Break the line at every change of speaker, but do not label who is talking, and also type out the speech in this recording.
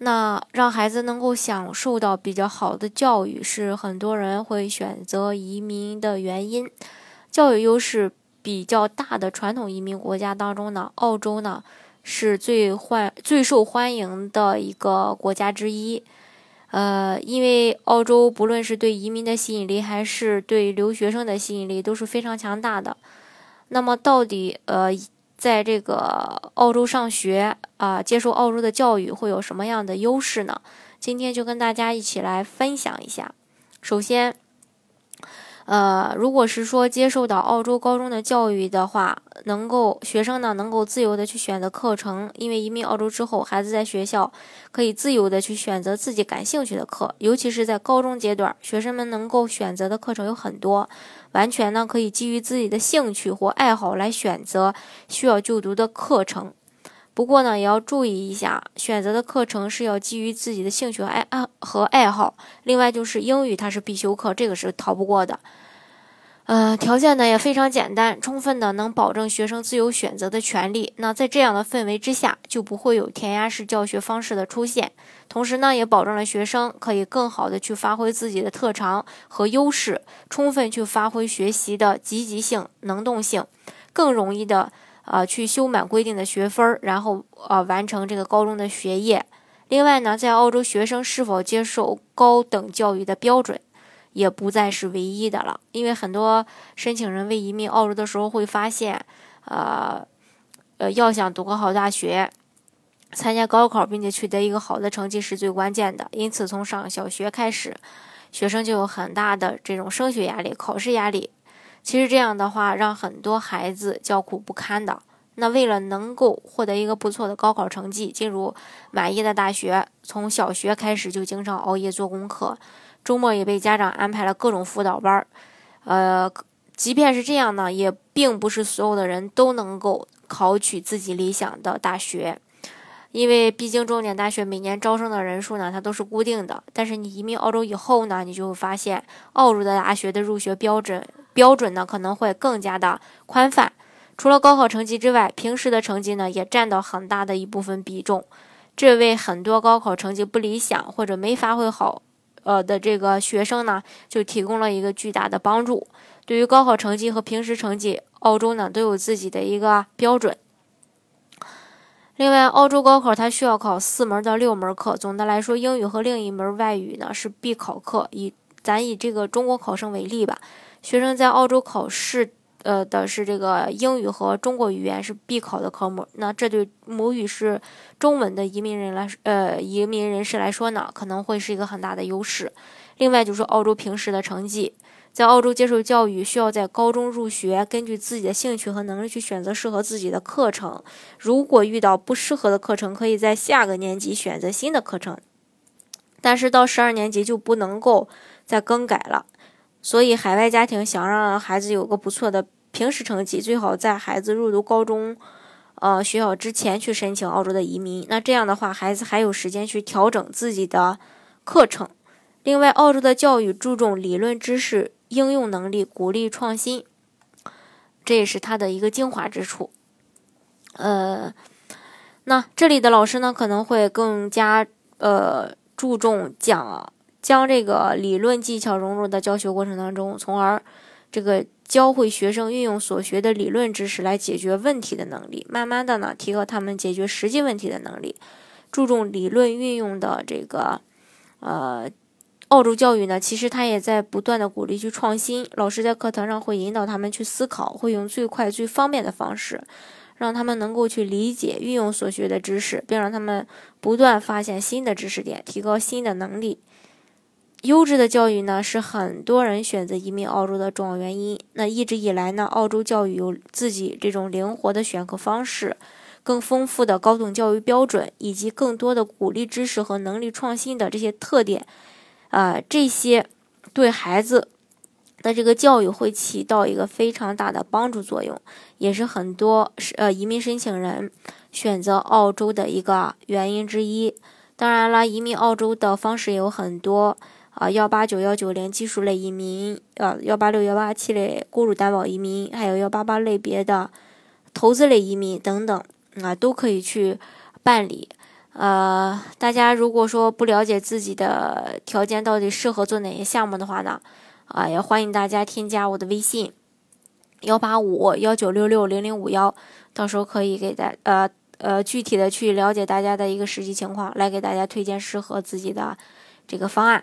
那让孩子能够享受到比较好的教育，是很多人会选择移民的原因。教育优势比较大的传统移民国家当中呢，澳洲呢是最欢最受欢迎的一个国家之一。呃，因为澳洲不论是对移民的吸引力，还是对留学生的吸引力都是非常强大的。那么，到底呃？在这个澳洲上学啊，接受澳洲的教育会有什么样的优势呢？今天就跟大家一起来分享一下。首先，呃，如果是说接受到澳洲高中的教育的话，能够学生呢能够自由的去选择课程，因为移民澳洲之后，孩子在学校可以自由的去选择自己感兴趣的课，尤其是在高中阶段，学生们能够选择的课程有很多。完全呢可以基于自己的兴趣或爱好来选择需要就读的课程，不过呢也要注意一下，选择的课程是要基于自己的兴趣爱爱和爱好。另外就是英语它是必修课，这个是逃不过的。呃，条件呢也非常简单，充分的能保证学生自由选择的权利。那在这样的氛围之下，就不会有填鸭式教学方式的出现。同时呢，也保证了学生可以更好的去发挥自己的特长和优势，充分去发挥学习的积极性、能动性，更容易的呃去修满规定的学分，然后呃完成这个高中的学业。另外呢，在澳洲学生是否接受高等教育的标准。也不再是唯一的了，因为很多申请人为移民澳洲的时候会发现，呃，呃，要想读个好大学，参加高考并且取得一个好的成绩是最关键的。因此，从上小学开始，学生就有很大的这种升学压力、考试压力。其实这样的话，让很多孩子叫苦不堪的。那为了能够获得一个不错的高考成绩，进入满意的大学，从小学开始就经常熬夜做功课。周末也被家长安排了各种辅导班儿，呃，即便是这样呢，也并不是所有的人都能够考取自己理想的大学，因为毕竟重点大学每年招生的人数呢，它都是固定的。但是你移民澳洲以后呢，你就会发现，澳洲的大学的入学标准标准呢，可能会更加的宽泛。除了高考成绩之外，平时的成绩呢，也占到很大的一部分比重，这为很多高考成绩不理想或者没发挥好。呃的这个学生呢，就提供了一个巨大的帮助。对于高考成绩和平时成绩，澳洲呢都有自己的一个标准。另外，澳洲高考它需要考四门到六门课。总的来说，英语和另一门外语呢是必考课。以咱以这个中国考生为例吧，学生在澳洲考试。呃的是这个英语和中国语言是必考的科目，那这对母语是中文的移民人来呃移民人士来说呢，可能会是一个很大的优势。另外就是澳洲平时的成绩，在澳洲接受教育需要在高中入学，根据自己的兴趣和能力去选择适合自己的课程。如果遇到不适合的课程，可以在下个年级选择新的课程，但是到十二年级就不能够再更改了。所以，海外家庭想让孩子有个不错的平时成绩，最好在孩子入读高中，呃，学校之前去申请澳洲的移民。那这样的话，孩子还有时间去调整自己的课程。另外，澳洲的教育注重理论知识应用能力，鼓励创新，这也是它的一个精华之处。呃，那这里的老师呢，可能会更加呃注重讲。将这个理论技巧融入到教学过程当中，从而这个教会学生运用所学的理论知识来解决问题的能力，慢慢的呢提高他们解决实际问题的能力。注重理论运用的这个呃澳洲教育呢，其实他也在不断的鼓励去创新。老师在课堂上会引导他们去思考，会用最快最方便的方式，让他们能够去理解运用所学的知识，并让他们不断发现新的知识点，提高新的能力。优质的教育呢，是很多人选择移民澳洲的重要原因。那一直以来呢，澳洲教育有自己这种灵活的选课方式，更丰富的高等教育标准，以及更多的鼓励知识和能力创新的这些特点。啊，这些对孩子的这个教育会起到一个非常大的帮助作用，也是很多呃移民申请人选择澳洲的一个原因之一。当然了，移民澳洲的方式有很多啊，幺八九幺九零技术类移民，呃，幺八六幺八七类雇主担保移民，还有幺八八类别的投资类移民等等啊，都可以去办理。呃，大家如果说不了解自己的条件到底适合做哪些项目的话呢，啊，也欢迎大家添加我的微信幺八五幺九六六零零五幺，到时候可以给大呃呃具体的去了解大家的一个实际情况，来给大家推荐适合自己的这个方案。